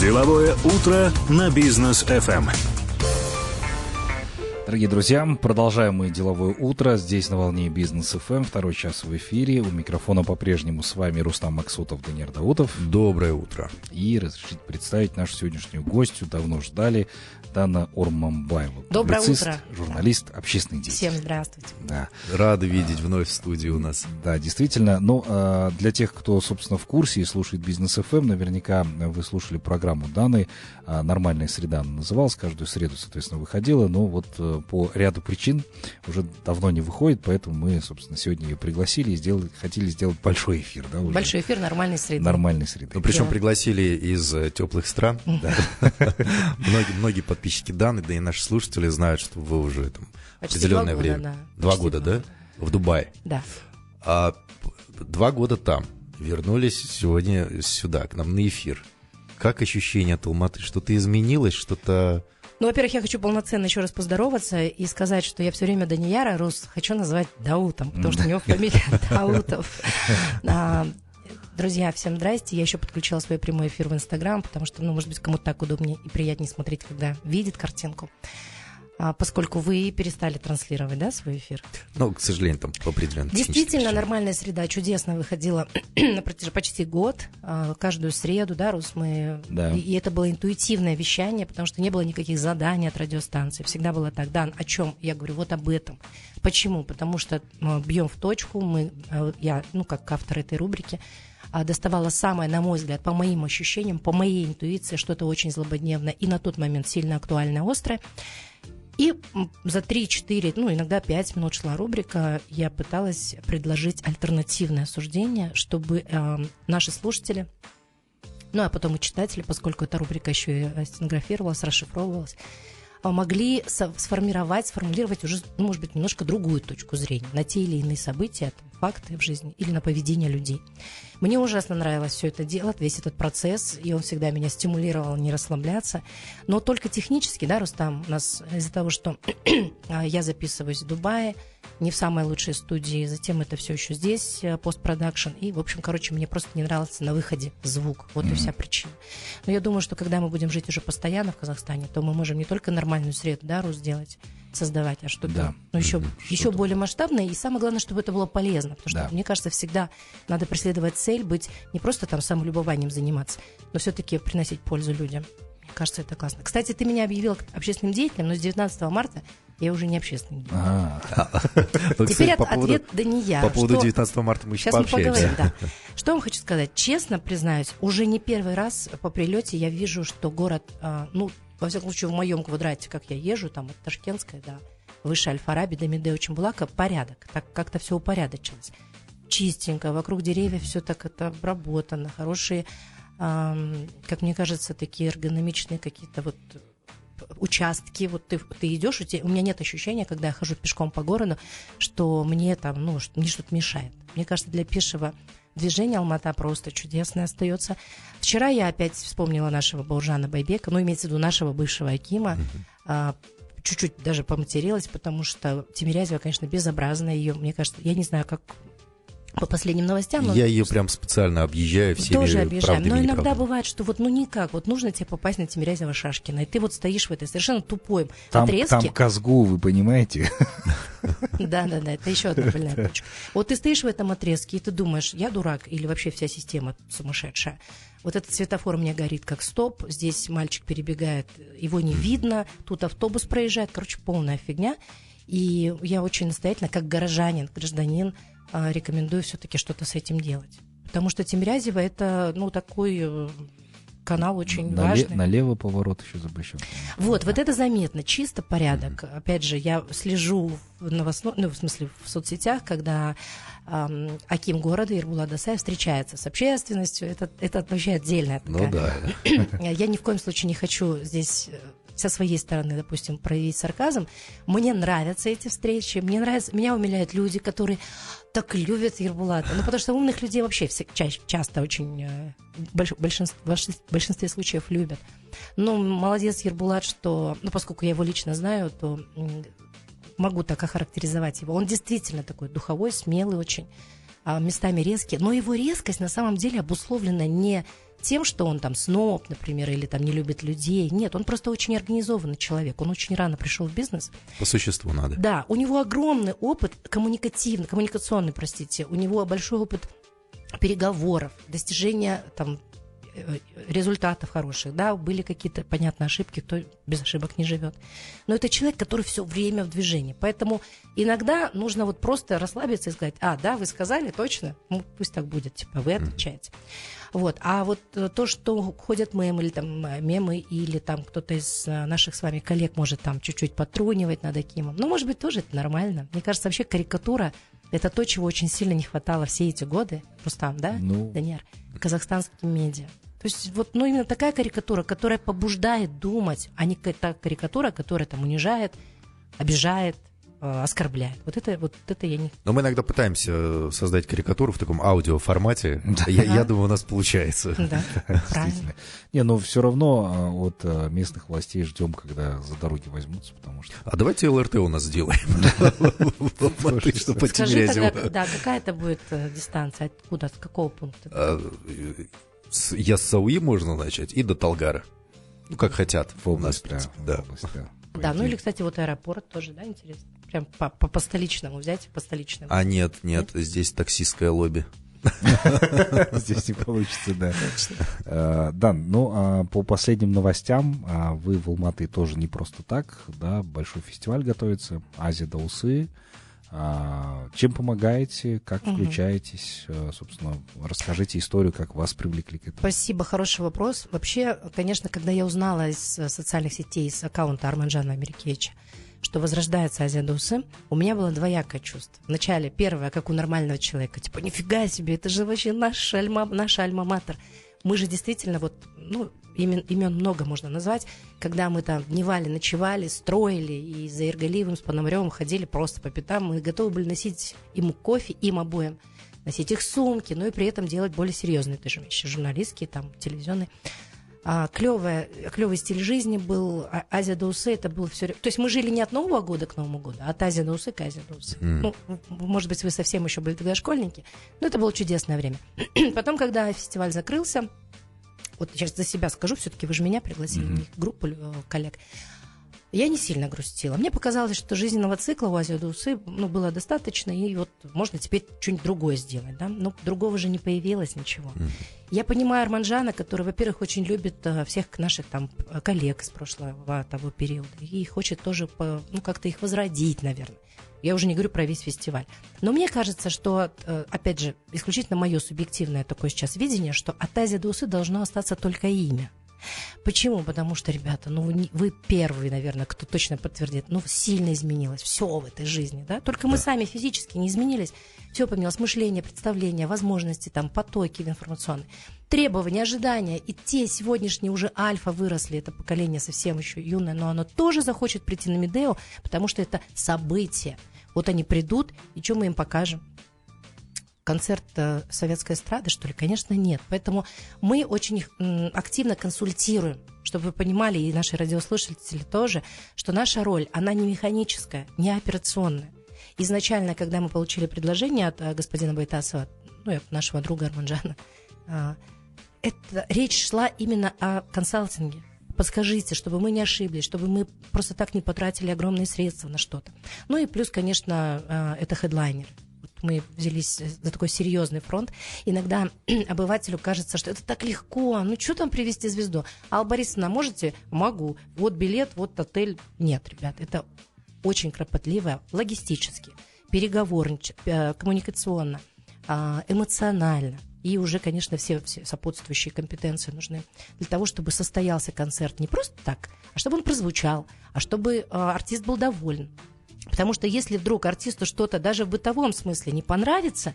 Деловое утро на бизнес FM. Дорогие друзья, продолжаем мы деловое утро здесь на волне Бизнес ФМ, второй час в эфире. У микрофона по-прежнему с вами Рустам Максутов, Данир Даутов. Доброе утро. И разрешите представить нашу сегодняшнюю гостью, давно ждали, Дана Ормамбаева. Доброе публицист, утро. журналист, общественный деятель. Всем здравствуйте. Да. Рады видеть вновь в студии у нас. Да, действительно. Но а, для тех, кто, собственно, в курсе и слушает Бизнес ФМ, наверняка вы слушали программу Даны. А, Нормальная среда она называлась. Каждую среду, соответственно, выходила. Но вот э, по ряду причин уже давно не выходит, поэтому мы, собственно, сегодня ее пригласили и сделали, хотели сделать большой эфир. Да, уже. Большой эфир нормальной среды. Нормальной среды. Ну, причем Да. пригласили из э, теплых стран. Многие, многие подписчики Даны, да и наши слушатели знают, что вы уже там Почти определенное два года, время. да. Два Почти года, два да? В Дубае. Да. А два года там. Вернулись сегодня сюда, к нам на эфир. Как ощущение от Алматы? Что-то изменилось? Что-то... Ну, во-первых, я хочу полноценно еще раз поздороваться и сказать, что я все время Данияра Рус хочу назвать Даутом, потому что у него фамилия Даутов. Друзья, всем здрасте. Я еще подключила свой прямой эфир в Инстаграм, потому что, ну, может быть, кому-то так удобнее и приятнее смотреть, когда видит картинку. А, поскольку вы перестали транслировать, да, свой эфир? Ну, к сожалению, там по определенным Действительно, нормальная среда чудесно выходила на протяжении почти год, а, каждую среду, да, Рус, мы... Да. И, это было интуитивное вещание, потому что не было никаких заданий от радиостанции. Всегда было так, Дан, о чем? Я говорю, вот об этом. Почему? Потому что а, бьем в точку, мы, а, я, ну, как автор этой рубрики, а, доставала самое, на мой взгляд, по моим ощущениям, по моей интуиции, что-то очень злободневное и на тот момент сильно актуальное, острое. И за 3-4, ну, иногда 5 минут шла рубрика, я пыталась предложить альтернативное суждение, чтобы э, наши слушатели, ну, а потом и читатели, поскольку эта рубрика еще и э, стенографировалась, расшифровывалась, могли со- сформировать, сформулировать уже, ну, может быть, немножко другую точку зрения на те или иные события, факты в жизни или на поведение людей. Мне ужасно нравилось все это делать, весь этот процесс, и он всегда меня стимулировал не расслабляться. Но только технически, да, Рустам, у нас из-за того, что а, я записываюсь в Дубае, не в самой лучшей студии, затем это все еще здесь, э, постпродакшн, и, в общем, короче, мне просто не нравился на выходе звук, вот и вся причина. Но я думаю, что когда мы будем жить уже постоянно в Казахстане, то мы можем не только нормальную среду, да, Рус, делать, создавать, а что-то Да. ну, еще, Мгм. еще более масштабное, и самое главное, чтобы это было полезно, потому что, Да. мне кажется, всегда надо преследовать цель, быть не просто там самолюбованием заниматься, но все-таки приносить пользу людям. Кажется, это классно. Кстати, ты меня объявил общественным деятелем, но с 19 марта я уже не общественный. А, Ну, Теперь от- поводу- ответ да не я. По поводу Что- 19 марта мы еще Сейчас мы пообщаемся. поговорим, да. Что вам хочу сказать? Честно признаюсь, уже не первый раз по прилете я вижу, что город, а, ну, во всяком случае, в моем квадрате, как я езжу, там от Ташкентской до выше Аль-Фараби, до Медео Чембулака, порядок. Так как-то все упорядочилось. Чистенько, вокруг деревьев все так это обработано, хорошие, как мне кажется, такие эргономичные какие-то вот участки, вот ты, ты идешь, у, тебя- у меня нет ощущения, когда я хожу пешком по городу, что мне там, ну, мне что-то мешает. Мне кажется, для пешего движения Алмата просто чудесное остается. Вчера я опять вспомнила нашего Бауржана Байбека, ну, имеется в виду нашего бывшего Акима, А, чуть-чуть даже поматерилась, потому что Тимирязева, конечно, безобразная ее, мне кажется, я не знаю, как по последним новостям, но Я ее прям специально объезжаю всеми тоже правдами Но иногда неправдами. бывает, что вот ну никак, вот нужно тебе попасть на Тимирязева Шашкина, и ты вот стоишь в этой совершенно тупой там, отрезке. там Казгу, вы понимаете? Да, да, да, это еще одна больная точка. Вот ты стоишь в этом отрезке, и ты думаешь, я дурак, или вообще вся система сумасшедшая. Вот этот светофор у меня горит как стоп, здесь мальчик перебегает, его не видно, тут автобус проезжает, короче, полная фигня. И я очень настоятельно, как горожанин, гражданин, рекомендую все-таки что-то с этим делать. Потому что Тимирязева это, ну, такой э, канал очень Нале- важный. Налево поворот еще запрещен. Вот, вот это заметно, чисто порядок. Опять же, я слежу в новостном, ну, в смысле, в соцсетях, когда ам, Аким города Ирбулат Дасаев встречается с общественностью. Это, это вообще отдельная Ну такая. да. Я ни в коем случае не хочу здесь э, со своей стороны, допустим, проявить сарказм. Мне нравятся эти встречи, мне нравится, меня умиляют люди, которые так любят Ербулата. Ну, потому что умных людей вообще все, ча- часто очень, э, больш- большинство, в большинстве- случаев любят. Ну, молодец Ербулат, что, ну, поскольку я его лично знаю, то могу так охарактеризовать его. Он действительно такой духовой, смелый очень, а, местами резкий. Но его резкость на самом деле обусловлена не тем, что он там сноб, например, или там не любит людей. Нет, он просто очень организованный человек. Он очень рано пришел в бизнес. По существу надо. Да, у него огромный опыт коммуникативный, коммуникационный, простите. У него большой опыт переговоров, достижения там э, результатов хороших, да, были какие-то, понятно, ошибки, кто без ошибок не живет. Но это человек, который все время в движении. Поэтому иногда нужно вот просто расслабиться и сказать, а, да, вы сказали, точно, ну, пусть так будет, типа, вы отвечаете. Вот. А вот э, то, что ходят мемы или там э, мемы, или там кто-то из наших с вами коллег может там чуть-чуть потрунивать над Акимом, ну, может быть, тоже это нормально. Мне кажется, вообще карикатура это то, чего очень сильно не хватало все эти годы, Рустам, да, ну... Даниэр, казахстанским медиа. То есть вот, ну, именно такая карикатура, которая побуждает думать, а не та карикатура, которая там унижает, обижает, Э, оскорбляет. Вот это, вот это я не... Но мы иногда пытаемся э, создать карикатуру в таком аудиоформате. Я, я думаю, у нас получается. Да, правильно. Не, но все равно от э, местных властей ждем, когда за дороги возьмутся, потому что... А давайте ЛРТ у нас сделаем. Скажи тогда, да, какая это будет дистанция? Откуда, с какого пункта? А, я с Сауи можно начать и до Талгара. Ну, как хотят. В область, да. Да, ну или, кстати, вот аэропорт тоже, да, интересно. Прям по, по, по столичному взять, по столичному. А нет, нет, нет? здесь таксистское лобби. Здесь не получится, да. Э, да, ну, а по последним новостям, а, вы в Алматы тоже не просто так, да, большой фестиваль готовится, Азия до Усы. А, чем помогаете, как включаетесь, э, собственно, расскажите историю, как вас привлекли к этому. Спасибо, хороший вопрос. Вообще, конечно, когда я узнала из э, социальных сетей, из аккаунта Арманжана Америкевича, что возрождается Азия Дусы, у меня было двоякое чувство. Вначале первое, как у нормального человека, типа, нифига себе, это же вообще наш альма, наша альма-матер. Мы же действительно вот, ну, имен, имен много можно назвать, когда мы там дневали, ночевали, строили, и за Иргалиевым с Пономаревым ходили просто по пятам, мы готовы были носить ему кофе, им обоим, носить их сумки, но и при этом делать более серьезные тоже вещи, журналистские, там, телевизионные а, клевая, клевый стиль жизни был. А, Азия до Усы это было все. То есть мы жили не от Нового года к Новому году, а от Азии до Усы к Азии до Усы. Mm. Ну, может быть, вы совсем еще были тогда школьники, но это было чудесное время. Потом, когда фестиваль закрылся, вот сейчас за себя скажу, все-таки вы же меня пригласили, mm-hmm. группу э, коллег. Я не сильно грустила. Мне показалось, что жизненного цикла у Азио Дусы ну, было достаточно, и вот можно теперь что-нибудь другое сделать. Да? Но другого же не появилось ничего. Mm-hmm. Я понимаю Арманжана, который, во-первых, очень любит uh, всех наших там коллег из прошлого того периода, и хочет тоже по, ну, как-то их возродить, наверное. Я уже не говорю про весь фестиваль. Но мне кажется, что, э, опять же, исключительно мое субъективное такое сейчас видение, что от Азии до Усы должно остаться только имя. Почему? Потому что, ребята, ну вы, вы первые, наверное, кто точно подтвердит, ну сильно изменилось все в этой жизни, да? Только мы сами физически не изменились, все поменялось, мышление, представление, возможности, там, потоки информационные, требования, ожидания, и те сегодняшние уже альфа выросли, это поколение совсем еще юное, но оно тоже захочет прийти на Медео, потому что это событие. Вот они придут, и что мы им покажем? Концерт э, советской эстрады, что ли? Конечно, нет. Поэтому мы очень активно консультируем, чтобы вы понимали, и наши радиослушатели тоже, что наша роль, она не механическая, не операционная. Изначально, когда мы получили предложение от э, господина Байтасова, ну, нашего друга Арманджана, а, это, речь шла именно о консалтинге. Подскажите, чтобы мы не ошиблись, чтобы мы просто так не потратили огромные средства на что-то. Ну и плюс, конечно, э, это хедлайнер мы взялись за такой серьезный фронт, иногда обывателю кажется, что это так легко, ну что там привести звезду? Алла Борисовна, можете? Могу. Вот билет, вот отель. Нет, ребят, это очень кропотливо логистически, переговорниче, э, коммуникационно, а, эмоционально. И уже, конечно, все, все сопутствующие компетенции нужны для того, чтобы состоялся концерт не просто так, а чтобы он прозвучал, а чтобы а, артист был доволен. Потому что если вдруг артисту что-то даже в бытовом смысле не понравится,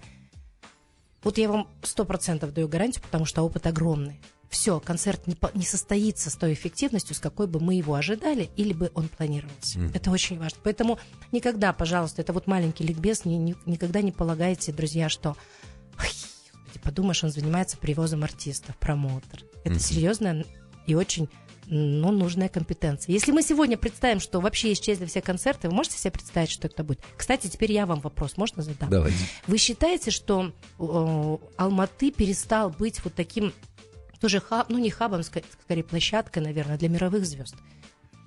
вот я вам сто процентов даю гарантию, потому что опыт огромный. Все, концерт не, по, не состоится с той эффективностью, с какой бы мы его ожидали, или бы он планировался. Mm. Это очень важно. Поэтому никогда, пожалуйста, это вот маленький ликбез, ни, ни, никогда не полагайте, друзья, что подумаешь, он занимается привозом артистов, промоутер. Это mm-hmm. серьезно и очень ну, нужная компетенция. Если мы сегодня представим, что вообще исчезли все концерты, вы можете себе представить, что это будет? Кстати, теперь я вам вопрос, можно задам? Давайте. Вы считаете, что э, Алматы перестал быть вот таким тоже хаб, ну не хабом, скорее площадкой, наверное, для мировых звезд.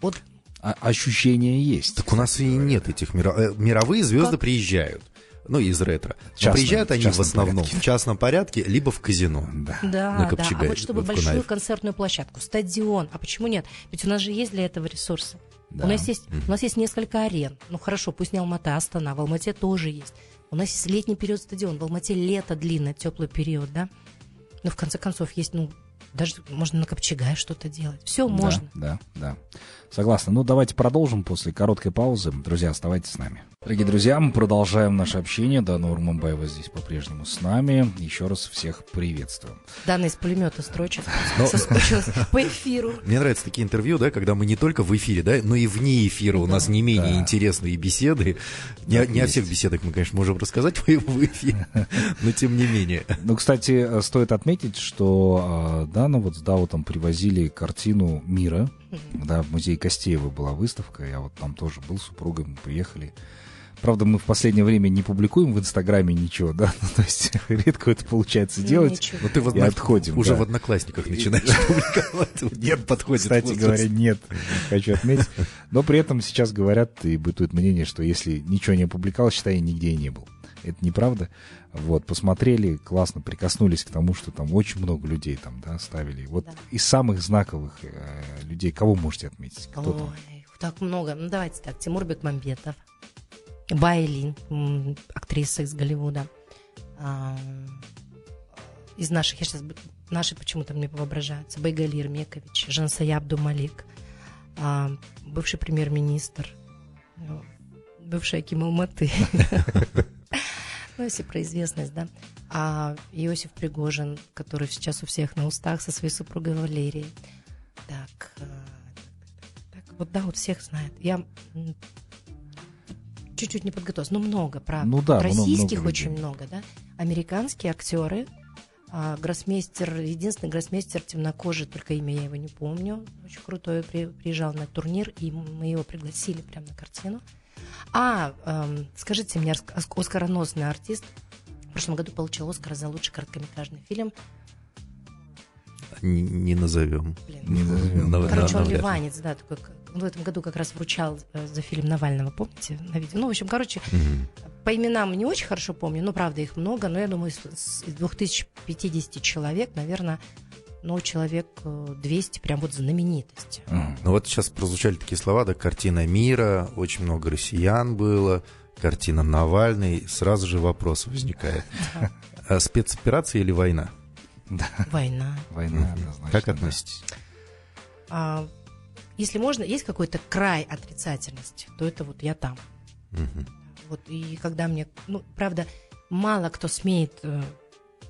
Вот А- ощущение есть. Так у нас и нет этих мира- э, мировые звезды Как? приезжают. Ну, из ретро. Но Частном- приезжают они в основном порядке. в частном порядке, либо в казино. Да. Да, на да. Копчегай, А вот чтобы большую концертную площадку, стадион, а почему нет? Ведь у нас же есть для этого ресурсы. Да. У нас есть, у нас есть несколько арен. Ну хорошо, пусть не Алмата, а Астана, в Алмате тоже есть. У нас есть летний период стадион, в Алмате лето длинное, теплый период, да. Но в конце концов есть, ну даже можно на Копчегае что-то делать. Все можно. Да, да, да. Согласна. Ну, давайте продолжим после короткой паузы. Друзья, оставайтесь с нами. Дорогие друзья, мы продолжаем наше общение. Дана Урманбаева здесь по-прежнему с нами. Еще раз всех приветствуем. Дана из пулемета строчит, Но- соскучилась по эфиру. Мне нравятся такие интервью, да, когда мы не только в эфире, да, но и вне эфира у нас не менее Да. интересные беседы. Не, о- не о всех беседах мы, конечно, можем рассказать в эфире, но тем не менее. Ну, кстати, стоит отметить, что э, Дана вот с Даутом привозили картину мира. Да, в музее Костеева была выставка. Я вот там тоже был с супругой, мы приехали. Правда, мы в последнее время не публикуем в Инстаграме ничего, да, ну, то есть редко это получается Ну, делать. ничего. Ну ты в И отходим, уже да. в одноклассниках начинаешь публиковать. Нет, подходит. Кстати говоря, нет, хочу отметить. Но при этом сейчас говорят и бытует мнение, что если ничего не опубликовал, считай, нигде и не был. Это неправда. Вот, посмотрели, классно прикоснулись к тому, что там очень много людей там, да, ставили. Вот Да. из самых знаковых э, людей, кого можете отметить? Кто там? Ой, так много. Ну, давайте так. Тимур Бекмамбетов, Байлин, актриса из Голливуда. А, из наших, я сейчас, наши почему-то мне воображаются. Байгали Ирмекович, Жансая Абдумалик, а, бывший премьер-министр, ну, бывший Аким Алматы. Ну, если про известность, да. А Иосиф Пригожин, который сейчас у всех на устах со своей супругой Валерией. Так, э, так, вот да, вот всех знает. Я чуть-чуть не подготовилась, но много, правда. Ну да, много- Российских много очень людей. много, да. Американские актеры, а, гроссмейстер, единственный гроссмейстер темнокожий, только имя я его не помню, очень крутой, при- приезжал на турнир, и мы его пригласили прямо на картину. А, эм, скажите мне, ос- оскароносный артист, в прошлом году получил Оскар за лучший короткометражный фильм. Не, не назовем. Блин, Не назовем. Нав- Короче, он навряд ливанец, да, такой, к- в этом году как раз вручал э, за фильм Навального, помните, на видео? Ну, в общем, короче, Мгм. по именам не очень хорошо помню, но, правда, их много, но я думаю, из 2050 человек, наверное, ну, человек э, 200 прям вот знаменитости. Ага. Ну вот сейчас прозвучали такие слова, да, картина мира, очень много россиян было, картина Навальный, сразу же вопрос возникает. А спецоперация или война? Война. Война, однозначно. Как относитесь? А, если можно, есть какой-то край отрицательности, то это вот я там. Вот, и когда мне, ну, правда, мало кто смеет, э,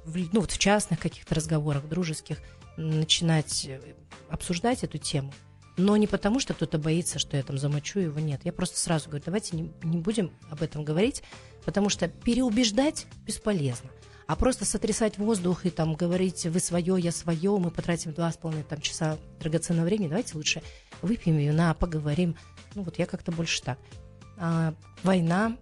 в, ну, вот в частных каких-то разговорах, дружеских, начинать э, обсуждать эту тему. Но не потому, что кто-то боится, что я там замочу его, нет. Я просто сразу говорю, давайте не, не будем об этом говорить, потому что переубеждать бесполезно. А просто сотрясать воздух и там говорить вы свое, я свое, мы потратим два с половиной там, часа драгоценного времени, давайте лучше выпьем вина, поговорим. Ну вот я как-то больше так. А, война,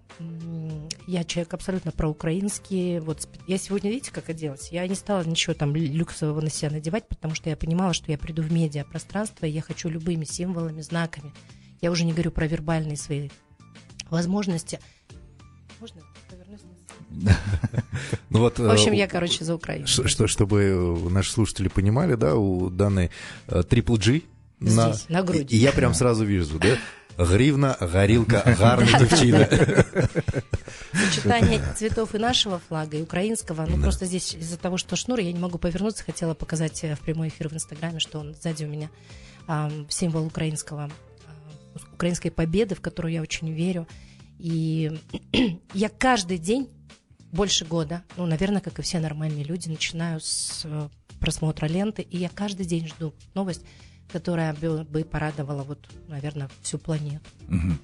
я человек абсолютно проукраинский. Вот я сегодня, видите, как оделась? Я не стала ничего там лю- люксового на себя надевать, потому что я понимала, что я приду в медиапространство, и я хочу любыми символами, знаками. Я уже не говорю про вербальные свои возможности. Можно повернусь? Ну вот, В общем, э, я, короче, за Украину. Что, чтобы э, наши слушатели понимали, да, у данной Triple G Здесь, на груди. И я прям сразу вижу, да? Гривна, горилка, гарна девчина. Сочетание цветов и нашего флага, и украинского. Ну, Да. просто здесь из-за того, что шнур, я не могу повернуться. Хотела показать э, в прямой эфир в Инстаграме, что он сзади у меня а, символ украинского, а, украинской победы, в которую я очень верю. И я каждый день, больше года, ну, наверное, как и все нормальные люди, начинаю с э, просмотра ленты, и я каждый день жду новость, которая бы, порадовала, вот, наверное, всю планету. Мгм.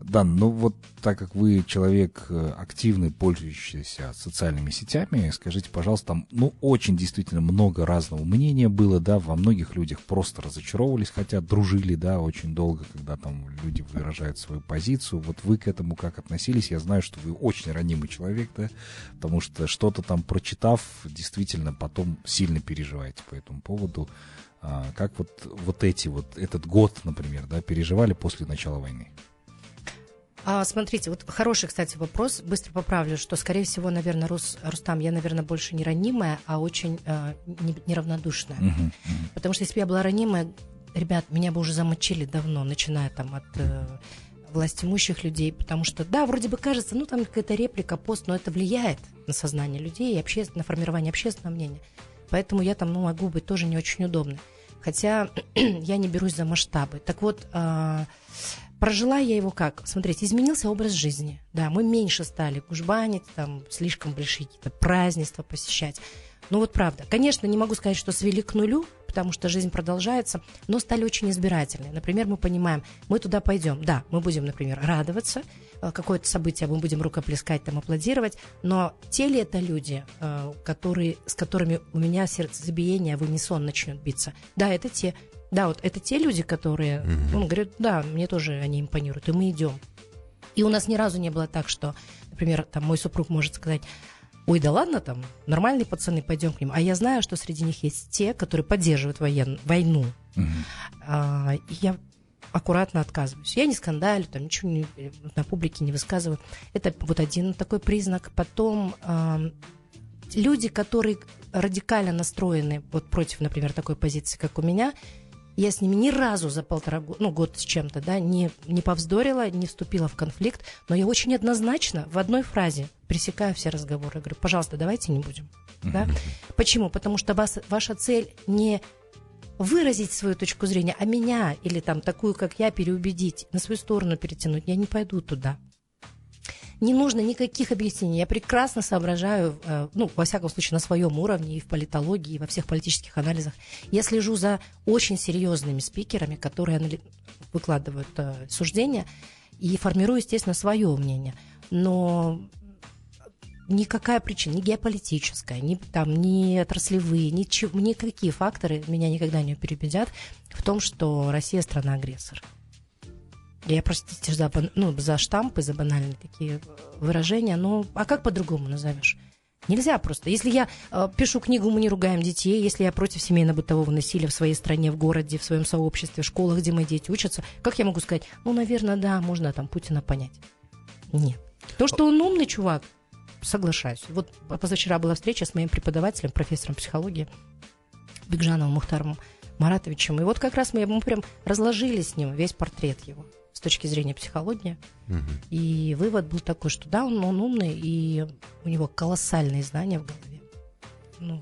Дан, ну вот так как вы человек э, активный, пользующийся социальными сетями, скажите, пожалуйста, там, ну, очень действительно много разного мнения было, да, во многих людях просто разочаровывались, хотя дружили, да, очень долго, когда там люди выражают свою позицию. Вот вы к этому как относились? Я знаю, что вы очень ранимый человек, да, потому что что-то там прочитав, действительно потом сильно переживаете по этому поводу. А, как вот, вот эти вот, этот год, например, да, переживали после начала войны? А, смотрите, вот хороший, кстати, вопрос. Быстро поправлю, что, скорее всего, наверное, Рус, Рустам, я, наверное, больше не ранимая, а очень э, не, неравнодушная. Uh-huh, uh-huh. Потому что если бы я была ранимая, ребят, меня бы уже замочили давно, начиная там от э, власть имущих людей, потому что, да, вроде бы кажется, ну, там какая-то реплика, пост, но это влияет на сознание людей и обще... на формирование общественного мнения. Поэтому я там, ну, могу быть тоже не очень удобной. Хотя я не берусь за масштабы. Так вот, э, Прожила я его как? Смотрите, изменился образ жизни. Да, мы меньше стали кужбанить, там, слишком большие какие-то празднества посещать. Ну вот правда. Конечно, не могу сказать, что свели к нулю, потому что жизнь продолжается, но стали очень избирательны. Например, мы понимаем, мы туда пойдем. Да, мы будем, например, радоваться, какое-то событие, мы будем рукоплескать, там, аплодировать, но те ли это люди, э, которые, с которыми у меня сердцебиение в унисон начнет биться? Да, это те. Да, вот это те люди, которые, mm-hmm. он говорит, да, мне тоже они импонируют, и мы идем. И у нас ни разу не было так, что, например, там мой супруг может сказать, ой, да ладно, там, нормальные пацаны, пойдем к ним. А я знаю, что среди них есть те, которые поддерживают воен... войну. Mm-hmm. А, и я аккуратно отказываюсь. Я не скандалю, там ничего не, на публике не высказываю. Это вот один такой признак. Потом а, люди, которые радикально настроены вот против, например, такой позиции, как у меня, я с ними ни разу за полтора года, ну, год с чем-то, да, не, не повздорила, не вступила в конфликт, но я очень однозначно в одной фразе пресекаю все разговоры. Говорю, пожалуйста, давайте не будем. Да? Почему? Потому что вас, ваша цель не выразить свою точку зрения, а меня или там такую, как я, переубедить, на свою сторону перетянуть. Я не пойду туда не нужно никаких объяснений. Я прекрасно соображаю, э, ну, во всяком случае, на своем уровне и в политологии, и во всех политических анализах. Я слежу за очень серьезными спикерами, которые выкладывают э, суждения, и формирую, естественно, свое мнение. Но никакая причина, ни геополитическая, ни, там, ни отраслевые, ничего, никакие факторы меня никогда не перебедят в том, что Россия страна-агрессор. Я, простите, за, ну, за штампы, за банальные такие выражения, но а как по-другому назовешь? Нельзя просто. Если я э, пишу книгу «Мы не ругаем детей», если я против семейно-бытового насилия в своей стране, в городе, в своем сообществе, в школах, где мои дети учатся, как я могу сказать, ну, наверное, да, можно там Путина понять? Нет. То, что он умный чувак, соглашаюсь. Вот позавчера была встреча с моим преподавателем, профессором психологии Бекжановым Мухтаром Маратовичем. И вот как раз мы, мы прям разложили с ним весь портрет его с точки зрения психологии. Угу. И вывод был такой, что да, он, он умный, и у него колоссальные знания в голове. Ну,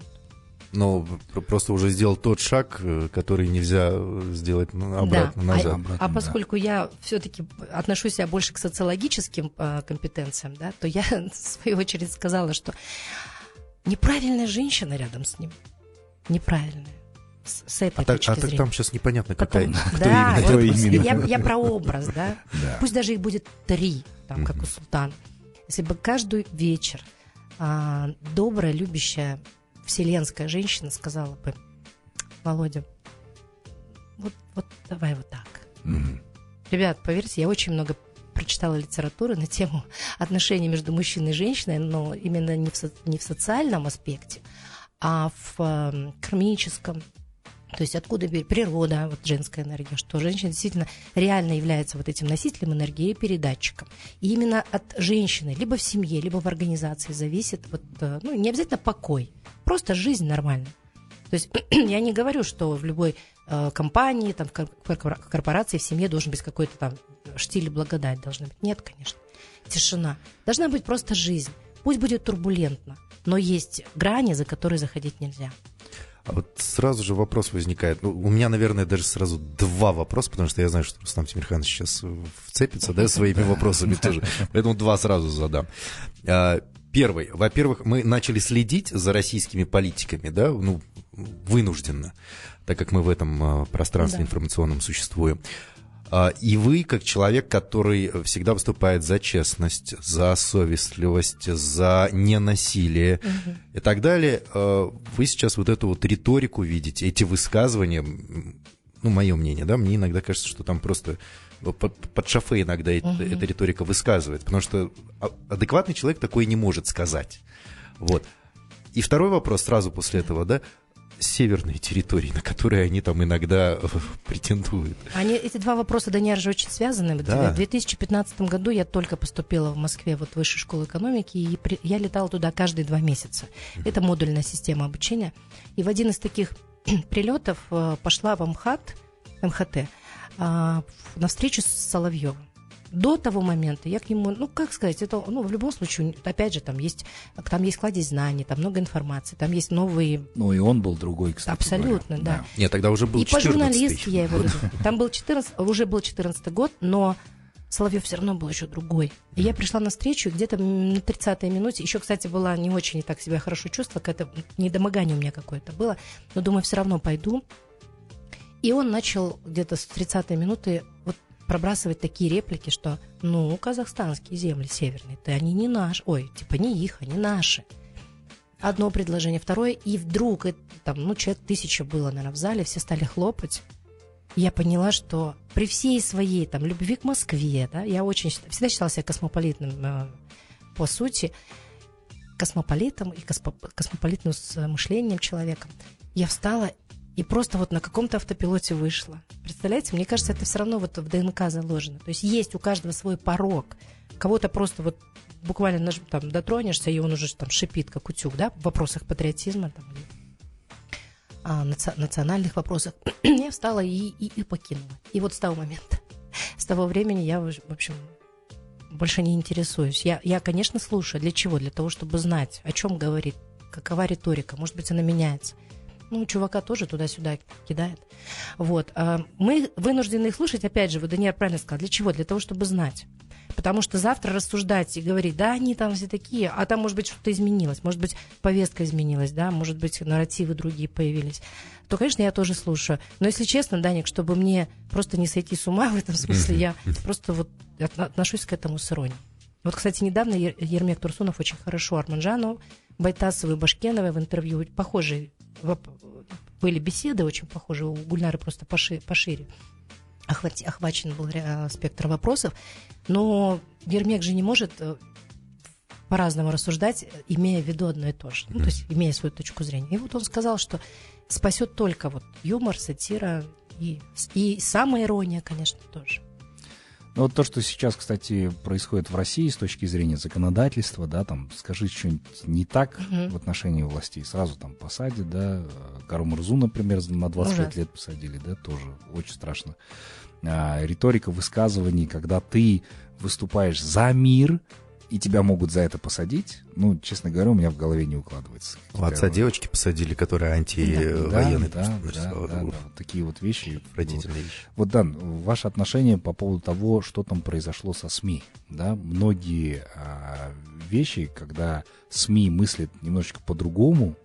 но просто уже сделал тот шаг, э, который нельзя сделать обратно, да. назад. А, обратно, а поскольку да. я все-таки отношусь я больше к социологическим а, компетенциям, да, то я в свою очередь сказала, что неправильная женщина рядом с ним. Неправильная с этой а точки так, зрения. А так там сейчас непонятно, какая, Потом, кто да, именно. Кто именно. Я, я про образ, да? да. Пусть даже их будет три, там, как у султана. Если бы каждый вечер а, добрая, любящая, вселенская женщина сказала бы, Володя, вот, вот давай вот так. mm Ребят, поверьте, я очень много прочитала литературы на тему отношений между мужчиной и женщиной, но именно не в, со, не в социальном аспекте, а в э, кармическом, то есть откуда природа, вот женская энергия, что женщина действительно реально является вот этим носителем энергии и передатчиком. И именно от женщины, либо в семье, либо в организации зависит, вот, э, ну, не обязательно покой, просто жизнь нормальная. То есть я не говорю, что в любой э, компании, там, в корпорации, в семье должен быть какой-то там штиль и благодать должна быть. Нет, конечно. Тишина. Должна быть просто жизнь. Пусть будет турбулентно, но есть грани, за которые заходить нельзя. А вот сразу же вопрос возникает. Ну, у меня, наверное, даже сразу два вопроса, потому что я знаю, что Рустам Тимирханович сейчас вцепится да, своими вопросами тоже. Поэтому два сразу задам. А, первый. Во-первых, мы начали следить за российскими политиками, да, ну, вынужденно, так как мы в этом а, пространстве информационном существуем. А, и вы, как человек, который всегда выступает за честность, за совестливость, за ненасилие угу. и так далее, а, вы сейчас вот эту вот риторику видите, эти высказывания, ну, мое мнение, да, мне иногда кажется, что там просто под, под шофе иногда угу. эта, эта риторика высказывает, потому что адекватный человек такое не может сказать. Вот. И второй вопрос сразу после этого, да, северные территории, на которые они там иногда э, претендуют. Они, эти два вопроса, Даниэль, же очень связаны. Да. В 2015 году я только поступила в Москве вот в Высшую школу экономики, и при, я летала туда каждые два месяца. Mm-hmm. Это модульная система обучения. И в один из таких прилетов э, пошла в МХАТ, МХТ, а, на встречу с Соловьевым до того момента я к нему, ну, как сказать, это, ну, в любом случае, опять же, там есть, там есть кладезь знаний, там много информации, там есть новые... Ну, и он был другой, кстати Абсолютно, говоря. да. да. Нет, тогда уже был И по журналистке я его люблю. Там был 14, уже был 14 год, но Соловьев все равно был еще другой. И я пришла на встречу, где-то на 30-й минуте, еще, кстати, была не очень так себя хорошо чувствовала, какое-то недомогание у меня какое-то было, но думаю, все равно пойду. И он начал где-то с 30-й минуты вот пробрасывать такие реплики, что, ну, казахстанские земли северные, ты они не наши, ой, типа не их, они наши. Одно предложение, второе, и вдруг, это, там, ну, человек тысяча было, наверное, в зале, все стали хлопать. Я поняла, что при всей своей там любви к Москве, да, я очень всегда считала себя космополитным э, по сути, космополитом и космополитным с мышлением человеком. Я встала и просто вот на каком-то автопилоте вышла. Представляете, мне кажется, это все равно вот в ДНК заложено. То есть есть у каждого свой порог. Кого-то просто вот буквально там дотронешься, и он уже там шипит, как утюг, да, в вопросах патриотизма там, а, наци- национальных вопросах. я встала и, и, и покинула. И вот с того момента, с того времени я, в общем, больше не интересуюсь. Я, я, конечно, слушаю. Для чего? Для того, чтобы знать, о чем говорит, какова риторика. Может быть, она меняется ну, чувака тоже туда-сюда кидает. Вот. А мы вынуждены их слушать, опять же, вы, Даниэль правильно сказал, для чего? Для того, чтобы знать. Потому что завтра рассуждать и говорить, да, они там все такие, а там, может быть, что-то изменилось, может быть, повестка изменилась, да, может быть, нарративы другие появились, то, конечно, я тоже слушаю. Но, если честно, Даник, чтобы мне просто не сойти с ума в этом смысле, я просто вот отношусь к этому с иронией. Вот, кстати, недавно Ермек Турсунов очень хорошо Арманжану, Байтасову и Башкеновой в интервью похожие были беседы очень похожие, у Гульнары просто пошире, пошире охвачен был спектр вопросов, но Ермек же не может э, по-разному рассуждать, имея в виду одно и то же, ну, то есть имея свою точку зрения. И вот он сказал, что спасет только вот юмор, сатира и, и самая ирония, конечно, тоже. Ну, вот то, что сейчас, кстати, происходит в России с точки зрения законодательства, да, там, скажи что-нибудь не так угу. в отношении властей, сразу там посадят, да, Кару Мурзу, например, на 25 Ужас. лет посадили, да, тоже очень страшно. А, риторика высказываний, когда ты выступаешь за мир, и тебя могут за это посадить, ну, честно говоря, у меня в голове не укладывается. Отца девочки посадили, которая антивоенный. Да, да, да, да, да, вот такие вот вещи. Родительные вещи. Вот, Дан, ваше отношение по поводу того, что там произошло со СМИ, да, многие а, вещи, когда СМИ мыслят немножечко по-другому,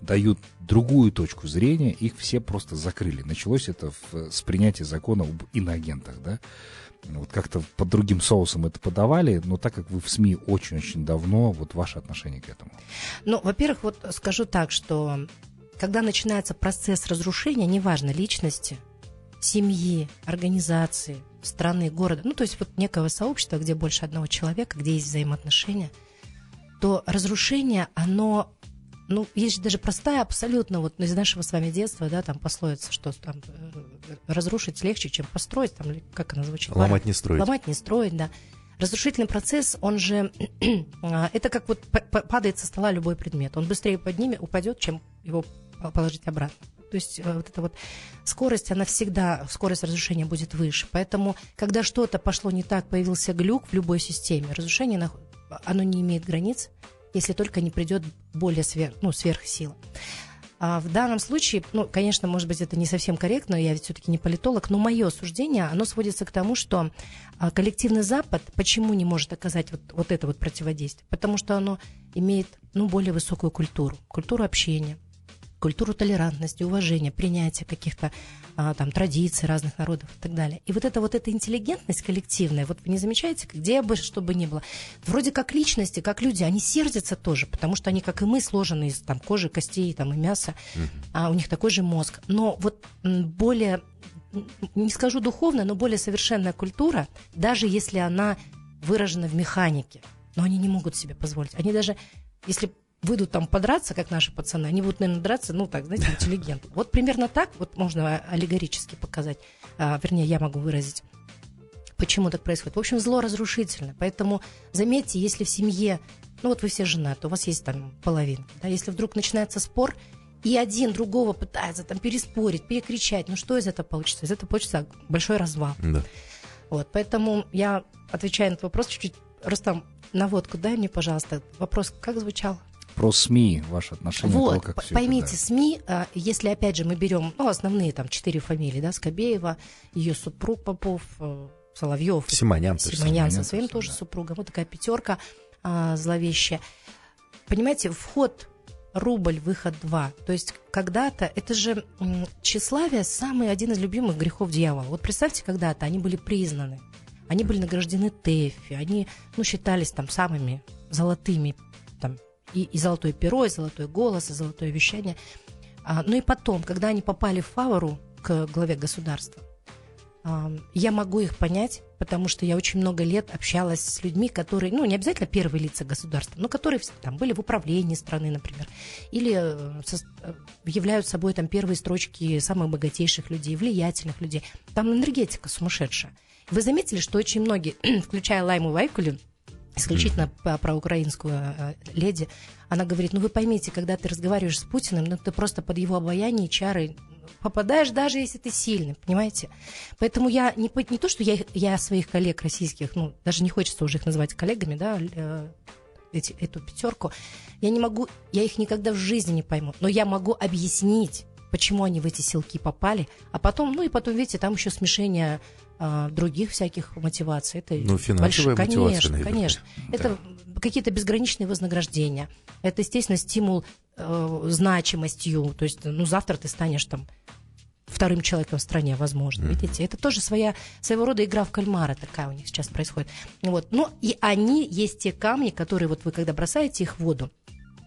дают другую точку зрения, их все просто закрыли. Началось это в, с принятия закона об иноагентах, да, вот как-то под другим соусом это подавали, но так как вы в СМИ очень-очень давно, вот ваше отношение к этому? Ну, во-первых, вот скажу так, что когда начинается процесс разрушения, неважно, личности, семьи, организации, страны, города, ну, то есть вот некого сообщества, где больше одного человека, где есть взаимоотношения, то разрушение, оно ну, есть даже простая абсолютно, вот из нашего с вами детства, да, там пословица, что там э, разрушить легче, чем построить, там, как она звучит? Ломать не строить. Ломать не строить, да. Разрушительный процесс, он же, а, это как вот падает со стола любой предмет. Он быстрее поднимет, упадет, чем его положить обратно. То есть э, вот эта вот скорость, она всегда, скорость разрушения будет выше. Поэтому, когда что-то пошло не так, появился глюк в любой системе, разрушение, оно не имеет границ, если только не придет более сверх, ну, сверхсила. А в данном случае, ну, конечно, может быть, это не совсем корректно, я ведь все-таки не политолог, но мое суждение, оно сводится к тому, что а, коллективный Запад почему не может оказать вот, вот это вот противодействие? Потому что оно имеет, ну, более высокую культуру, культуру общения, культуру толерантности, уважения, принятия каких-то а, там традиций разных народов и так далее. И вот эта вот эта интеллигентность коллективная, вот вы не замечаете, где бы что бы ни было, вроде как личности, как люди, они сердятся тоже, потому что они, как и мы, сложены из там кожи, костей там и мяса, mm-hmm. а у них такой же мозг. Но вот более не скажу духовная, но более совершенная культура, даже если она выражена в механике, но они не могут себе позволить. Они даже, если выйдут там подраться, как наши пацаны, они будут, наверное, драться, ну, так, знаете, интеллигент. Вот примерно так, вот можно аллегорически показать, а, вернее, я могу выразить, почему так происходит. В общем, зло разрушительно, поэтому заметьте, если в семье, ну, вот вы все женаты, у вас есть там половина, да, если вдруг начинается спор, и один другого пытается там переспорить, перекричать, ну, что из этого получится? Из этого получится большой развал. Да. Вот, поэтому я отвечаю на этот вопрос чуть-чуть. Рустам, наводку дай мне, пожалуйста. Вопрос как звучал? Про СМИ, ваше отношение вот, того, как поймите, это, да. СМИ, а, если опять же мы берем, ну, основные там четыре фамилии, да, Скобеева, ее супруг Попов, э, Соловьев, Симонян, Симонян со своим тоже да. супругом, вот такая пятерка а, зловещая. Понимаете, вход рубль, выход два. То есть когда-то, это же тщеславие самый один из любимых грехов дьявола. Вот представьте, когда-то они были признаны, они были награждены ТЭФи, они ну, считались там самыми золотыми там, и, и золотое перо, и золотой голос, и золотое вещание. А, ну и потом, когда они попали в фавору к главе государства, а, я могу их понять, потому что я очень много лет общалась с людьми, которые, ну, не обязательно первые лица государства, но которые там были в управлении страны, например, или э, со, э, являются собой там первые строчки самых богатейших людей, влиятельных людей. Там энергетика сумасшедшая. Вы заметили, что очень многие, включая Лайму Вайкулю, исключительно mm. про украинскую э, леди, она говорит, ну вы поймите, когда ты разговариваешь с Путиным, ну ты просто под его обаяние чары попадаешь, даже если ты сильный, понимаете? Поэтому я не, не то, что я, я своих коллег российских, ну даже не хочется уже их называть коллегами, да, э, эти, эту пятерку, я не могу, я их никогда в жизни не пойму, но я могу объяснить, почему они в эти силки попали, а потом, ну и потом, видите, там еще смешение а, других всяких мотиваций. Это ну, финансовая больш... мотивация, Конечно, наверное. конечно. Да. Это какие-то безграничные вознаграждения. Это, естественно, стимул э, значимостью. То есть, ну, завтра ты станешь там вторым человеком в стране, возможно. Mm-hmm. Видите, это тоже своя, своего рода игра в кальмара такая у них сейчас происходит. Вот. Ну, и они есть те камни, которые вот вы, когда бросаете их в воду,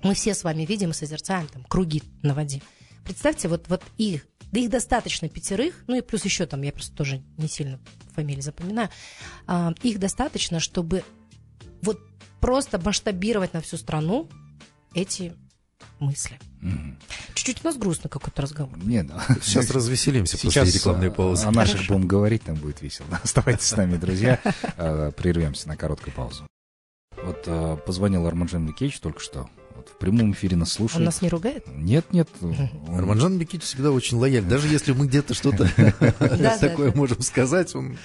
мы все с вами видим и созерцаем там круги на воде. Представьте, вот, вот их да их достаточно пятерых, ну и плюс еще там, я просто тоже не сильно фамилии запоминаю, а, их достаточно, чтобы вот просто масштабировать на всю страну эти мысли. Mm-hmm. Чуть-чуть у нас грустно какой-то разговор. Нет, сейчас развеселимся Сейчас после рекламной паузы. О наших будем говорить, там будет весело. Оставайтесь с нами, друзья. А, прервемся на короткую паузу. Вот а, позвонил Арманжан Микеевич только что вот в прямом эфире нас слушает. Он нас не ругает? Нет, нет. Он... Арманжан Бекич всегда очень лояльный. Даже если мы где-то что-то такое можем сказать, он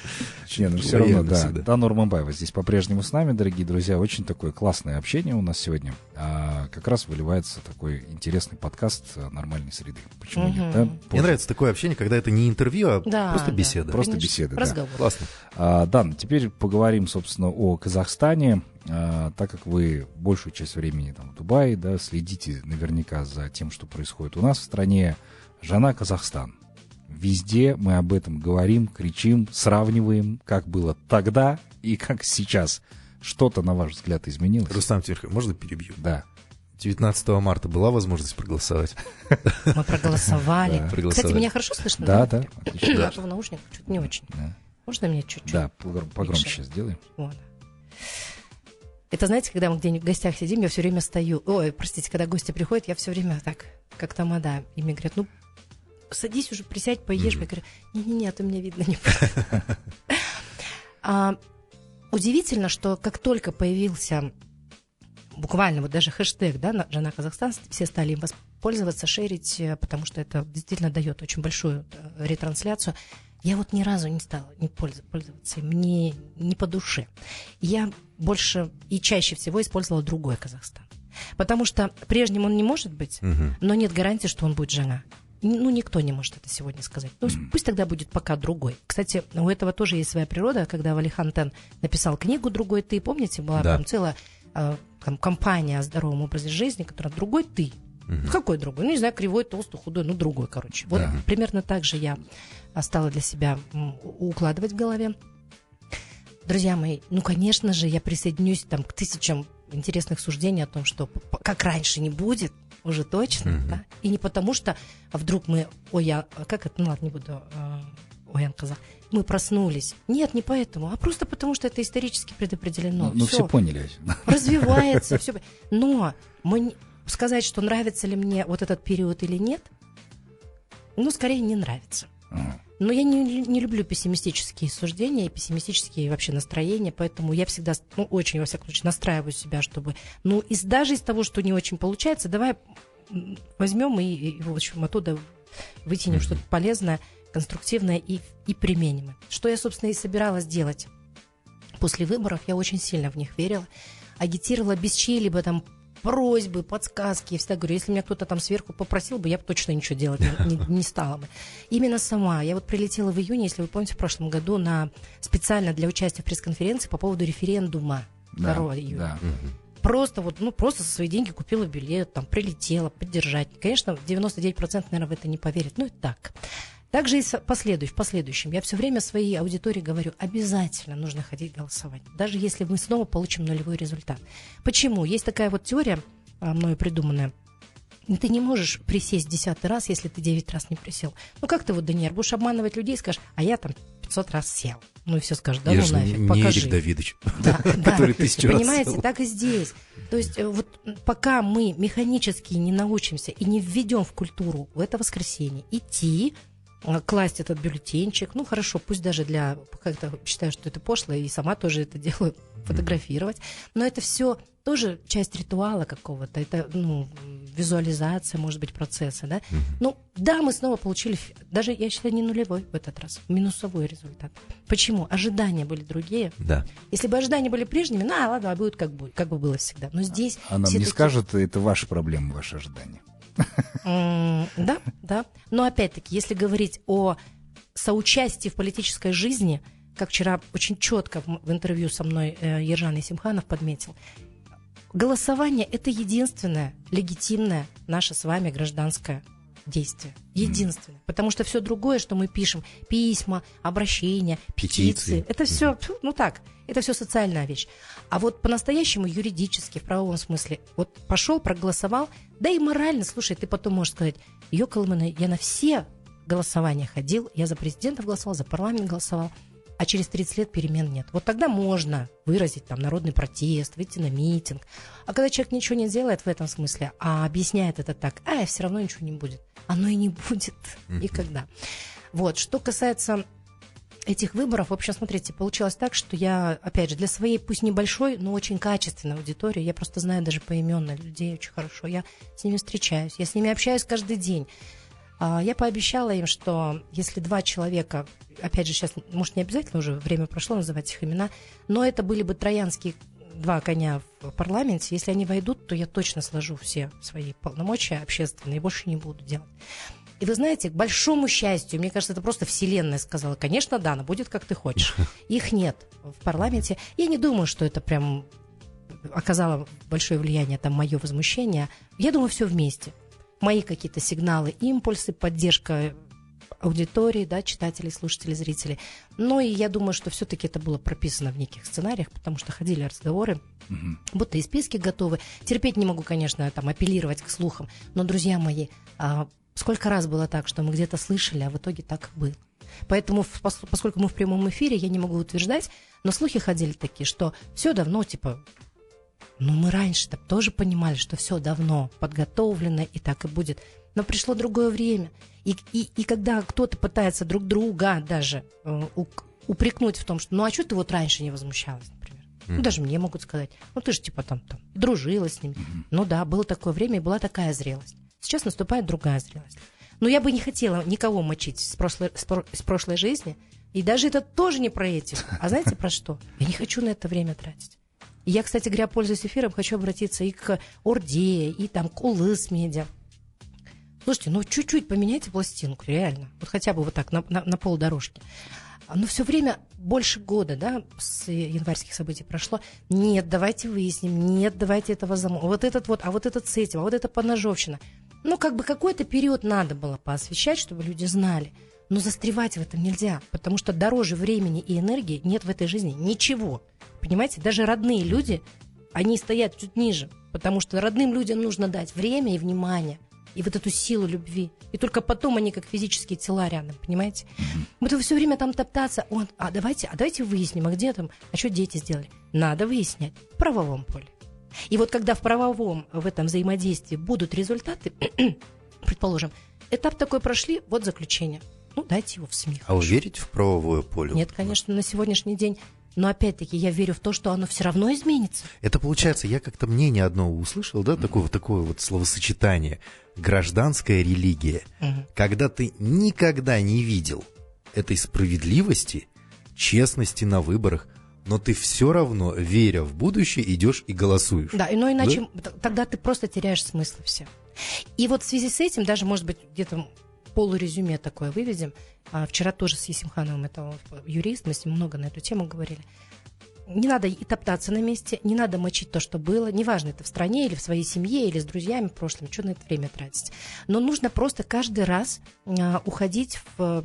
Не, ну все равно, да. Да, Нурманбаева здесь по-прежнему с нами, дорогие друзья. Очень такое классное общение у нас сегодня. А как раз выливается такой интересный подкаст нормальной среды. Почему нет, да? Мне нравится такое общение, когда это не интервью, а просто беседа. Просто беседа, Разговор. Классно. А, Дан, теперь поговорим, собственно, о Казахстане. А, так как вы большую часть времени там в Дубае, да, следите наверняка за тем, что происходит у нас в стране, жена Казахстан. Везде мы об этом говорим, кричим, сравниваем, как было тогда и как сейчас. Что-то, на ваш взгляд, изменилось? Рустам Тимирхан, можно перебью? Да. 19 марта была возможность проголосовать? Мы проголосовали. Кстати, меня хорошо слышно? Да, да. Я в наушниках чуть не очень. Можно мне чуть-чуть? Да, погромче сделаем. Это, знаете, когда мы где-нибудь в гостях сидим, я все время стою. Ой, простите, когда гости приходят, я все время так, как тамада. И мне говорят, ну, садись уже, присядь, поешь. Mm-hmm. Я говорю, не-не-не, а то меня видно не а, Удивительно, что как только появился буквально вот даже хэштег, да, «Жена Казахстан», все стали им воспользоваться, шерить, э, потому что это действительно дает очень большую э, ретрансляцию. Я вот ни разу не стала не пользоваться, мне не по душе. Я больше и чаще всего использовала другой Казахстан. Потому что прежним он не может быть, угу. но нет гарантии, что он будет жена. Ну, никто не может это сегодня сказать. Ну, пусть тогда будет пока другой. Кстати, у этого тоже есть своя природа. Когда Валихан Тен написал книгу «Другой ты», помните, была да. там целая э, там, компания о здоровом образе жизни, которая «Другой ты». Угу. Какой другой? Ну, не знаю, кривой, толстый, худой, ну, другой, короче. Вот да. примерно так же я стала для себя укладывать в голове. Друзья мои, ну, конечно же, я присоединюсь там к тысячам интересных суждений о том, что как раньше не будет, уже точно, mm-hmm. да? И не потому что вдруг мы, ой, я, как это, ну ладно, не буду, э, ой, я сказала, мы проснулись. Нет, не поэтому, а просто потому что это исторически предопределено. Ну, ну все поняли. Развивается, все. Но мы, сказать, что нравится ли мне вот этот период или нет, ну, скорее не нравится. Но я не, не люблю пессимистические суждения и пессимистические вообще настроения, поэтому я всегда, ну, очень, во всяком случае, настраиваю себя, чтобы, ну, из, даже из того, что не очень получается, давай возьмем и, и в общем, оттуда вытянем mm-hmm. что-то полезное, конструктивное и, и применимое. Что я, собственно, и собиралась делать. После выборов я очень сильно в них верила, агитировала без чьей-либо там просьбы, подсказки. Я всегда говорю, если меня кто-то там сверху попросил бы, я бы точно ничего делать не, не, не стала бы. Именно сама. Я вот прилетела в июне, если вы помните, в прошлом году на специально для участия в пресс-конференции по поводу референдума да, 2 июня. Да. Просто вот, ну, просто со свои деньги купила билет, там, прилетела, поддержать. Конечно, 99% наверное, в это не поверят. Ну, и так. Также и последующ, в последующем. Я все время своей аудитории говорю, обязательно нужно ходить голосовать, даже если мы снова получим нулевой результат. Почему? Есть такая вот теория, а, мною придуманная, ты не можешь присесть десятый раз, если ты девять раз не присел. Ну как ты вот, Даниэль, будешь обманывать людей и скажешь, а я там 500 раз сел. Ну и все скажешь, да я ну нафиг, не покажи. Эрик Давидович, да, который тысячу раз Понимаете, так и здесь. То есть э, вот пока мы механически не научимся и не введем в культуру в это воскресенье идти, класть этот бюллетенчик. Ну, хорошо, пусть даже для... Как-то считаю, что это пошло, и сама тоже это делаю, фотографировать. Но это все тоже часть ритуала какого-то. Это, ну, визуализация, может быть, процесса, да? Ну, да, мы снова получили, даже, я считаю, не нулевой в этот раз, минусовой результат. Почему? Ожидания были другие. Да. Если бы ожидания были прежними, ну, ладно, будет как, будет, как бы было всегда. Но здесь... А нам не скажет, это ваши проблемы, ваши ожидания. Да, да. Но опять-таки, если говорить о соучастии в политической жизни, как вчера очень четко в интервью со мной э, Ержан Исимханов подметил, голосование – это единственное легитимное наше с вами гражданское действие. Единственное. Потому что все другое, что мы пишем, письма, обращения, петиции, петиции это все, ну так, это все социальная вещь. А вот по-настоящему юридически, в правовом смысле, вот пошел, проголосовал, да и морально, слушай, ты потом можешь сказать, Ёкалмана, я на все голосования ходил, я за президента голосовал, за парламент голосовал, а через 30 лет перемен нет. Вот тогда можно выразить там народный протест, выйти на митинг. А когда человек ничего не делает в этом смысле, а объясняет это так, а, все равно ничего не будет. Оно и не будет никогда. Вот, что касается этих выборов, в общем, смотрите, получилось так, что я, опять же, для своей, пусть небольшой, но очень качественной аудитории, я просто знаю даже поименно людей очень хорошо, я с ними встречаюсь, я с ними общаюсь каждый день. А, я пообещала им, что если два человека, опять же, сейчас, может, не обязательно уже время прошло называть их имена, но это были бы троянские два коня в парламенте, если они войдут, то я точно сложу все свои полномочия общественные больше не буду делать. И вы знаете, к большому счастью, мне кажется, это просто вселенная сказала, конечно, Дана, будет как ты хочешь. Их нет в парламенте. Я не думаю, что это прям оказало большое влияние, там, мое возмущение. Я думаю, все вместе. Мои какие-то сигналы, импульсы, поддержка аудитории, да, читателей, слушателей, зрителей. Но и я думаю, что все-таки это было прописано в неких сценариях, потому что ходили разговоры, угу. будто и списки готовы. Терпеть не могу, конечно, там апеллировать к слухам, но, друзья мои, а, Сколько раз было так, что мы где-то слышали, а в итоге так и было. Поэтому, поскольку мы в прямом эфире, я не могу утверждать, но слухи ходили такие, что все давно, типа, ну мы раньше-то тоже понимали, что все давно подготовлено и так и будет. Но пришло другое время. И, и, и когда кто-то пытается друг друга даже э, упрекнуть в том, что ну а что ты вот раньше не возмущалась, например. Mm-hmm. Ну, даже мне могут сказать, ну ты же типа там, там дружила с ними. Mm-hmm. Ну да, было такое время и была такая зрелость. Сейчас наступает другая зрелость. Но я бы не хотела никого мочить с прошлой, с, про, с прошлой жизни. И даже это тоже не про этику. А знаете про что? Я не хочу на это время тратить. И я, кстати говоря, пользуясь эфиром, хочу обратиться и к Орде, и там к Улыс Медиа. Слушайте, ну чуть-чуть поменяйте пластинку, реально. Вот хотя бы вот так, на, на, на полдорожки. Но все время больше года, да, с январских событий прошло. Нет, давайте выясним, нет, давайте этого замок. Вот этот вот, а вот этот с этим, а вот это поножовщина. Ну, как бы какой-то период надо было поосвещать, чтобы люди знали. Но застревать в этом нельзя, потому что дороже времени и энергии нет в этой жизни ничего. Понимаете, даже родные люди, они стоят чуть ниже, потому что родным людям нужно дать время и внимание, и вот эту силу любви. И только потом они как физические тела рядом, понимаете? Вот вы все время там топтаться, он, а давайте, а давайте выясним, а где там, а что дети сделали? Надо выяснять в правовом поле. И вот когда в правовом, в этом взаимодействии будут результаты, предположим, этап такой прошли, вот заключение. Ну, дайте его в СМИ. А вы верите в правовое поле? Нет, конечно, на сегодняшний день. Но опять-таки я верю в то, что оно все равно изменится. Это получается, я как-то мнение одно услышал, да, такое, такое вот словосочетание. Гражданская религия. Когда ты никогда не видел этой справедливости, честности на выборах, но ты все равно, веря в будущее, идешь и голосуешь. Да, но иначе т- тогда ты просто теряешь смысл все. И вот в связи с этим, даже, может быть, где-то полурезюме такое выведем. А, вчера тоже с Есимхановым, это юрист, мы с ним много на эту тему говорили. Не надо и топтаться на месте, не надо мочить то, что было. Неважно, это в стране или в своей семье, или с друзьями в прошлом, что на это время тратить. Но нужно просто каждый раз а, уходить в, в,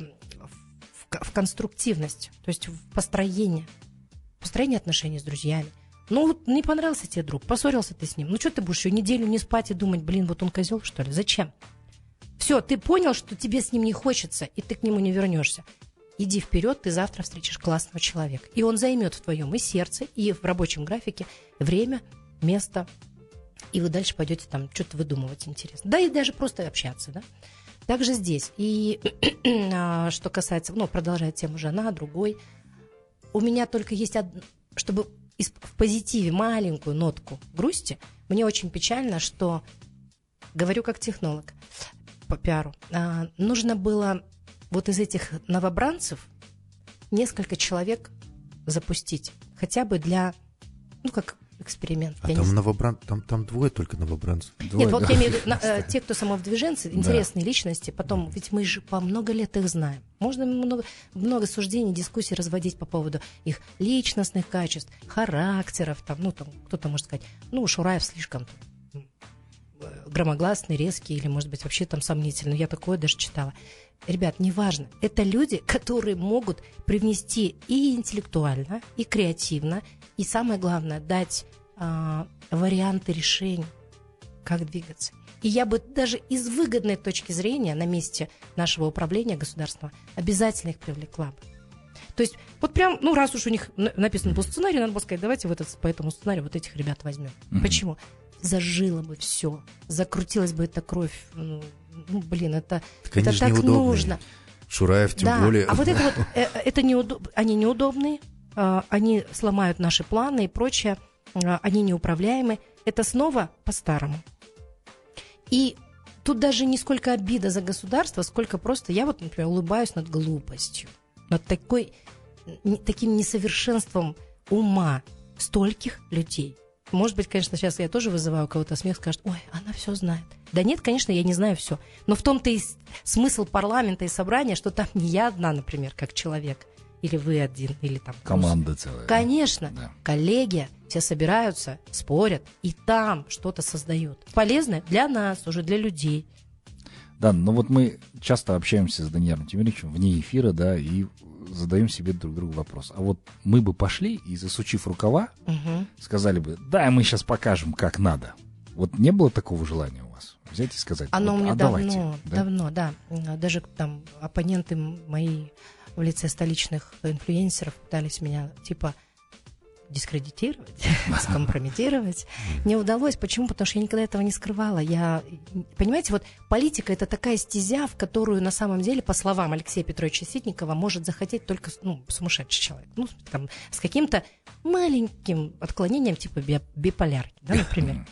в конструктивность, то есть в построение. Построение отношений с друзьями. Ну, вот не понравился тебе друг, поссорился ты с ним. Ну, что ты будешь еще неделю не спать и думать, блин, вот он козел, что ли? Зачем? Все, ты понял, что тебе с ним не хочется, и ты к нему не вернешься. Иди вперед, ты завтра встретишь классного человека. И он займет в твоем и сердце, и в рабочем графике время, место, и вы дальше пойдете там что-то выдумывать интересно. Да и даже просто общаться, да. Также здесь. И а, что касается, ну, продолжает тему жена, другой. У меня только есть, од... чтобы в позитиве маленькую нотку грусти, мне очень печально, что, говорю как технолог по пиару, а, нужно было вот из этих новобранцев несколько человек запустить, хотя бы для, ну, как эксперимент. А не там знаю. новобран... там, там двое только новобранцев. Двое, Нет, вот да. я имею в виду на- э, те, кто самовдвиженцы, интересные личности, потом, ведь мы же по много лет их знаем. Можно много, много суждений, дискуссий разводить по поводу их личностных качеств, характеров, там, ну, там, кто-то может сказать, ну, Шураев слишком громогласный, резкий, или, может быть, вообще там сомнительный. Я такое даже читала. Ребят, неважно. Это люди, которые могут привнести и интеллектуально, и креативно, и самое главное, дать а, варианты решений, как двигаться. И я бы даже из выгодной точки зрения на месте нашего управления государства обязательно их привлекла бы. То есть, вот прям, ну, раз уж у них на- написан был сценарий, надо было сказать, давайте в этот, по этому сценарию вот этих ребят возьмем. Почему? Зажило бы все, закрутилась бы эта кровь. Ну, ну, блин, это, Так это так неудобные. нужно. Шураев тем да. более. А вот это вот, э, это неудоб... они неудобные, э, они сломают наши планы и прочее, э, они неуправляемы. Это снова по-старому. И тут даже не сколько обида за государство, сколько просто я вот, например, улыбаюсь над глупостью, над такой, таким несовершенством ума стольких людей. Может быть, конечно, сейчас я тоже вызываю кого-то смех, скажет, ой, она все знает. Да нет, конечно, я не знаю все. Но в том-то и смысл парламента и собрания, что там не я одна, например, как человек, или вы один, или там... Команда целая. Конечно, Да. коллеги, все собираются, спорят, и там что-то создают. Полезное для нас, уже для людей. Да, ну вот мы часто общаемся с Даниилом Тимировичем вне эфира, да, и задаем себе друг другу вопрос. А вот мы бы пошли и, засучив рукава, Мгм. сказали бы, да, мы сейчас покажем, как надо. Вот не было такого желания у вас взять и сказать, Оно вот, у меня а давно, давайте, да? давно, да. М, Даже там оппоненты мои в лице столичных инфлюенсеров пытались меня типа дискредитировать, скомпрометировать. Не удалось. Почему? Потому что я никогда этого не скрывала. Я, понимаете, вот политика это такая стезя, в которую на самом деле, по словам Алексея Петровича Ситникова, может захотеть только ну, сумасшедший человек. Ну, там, с каким-то маленьким отклонением типа би- биполярки, да, например.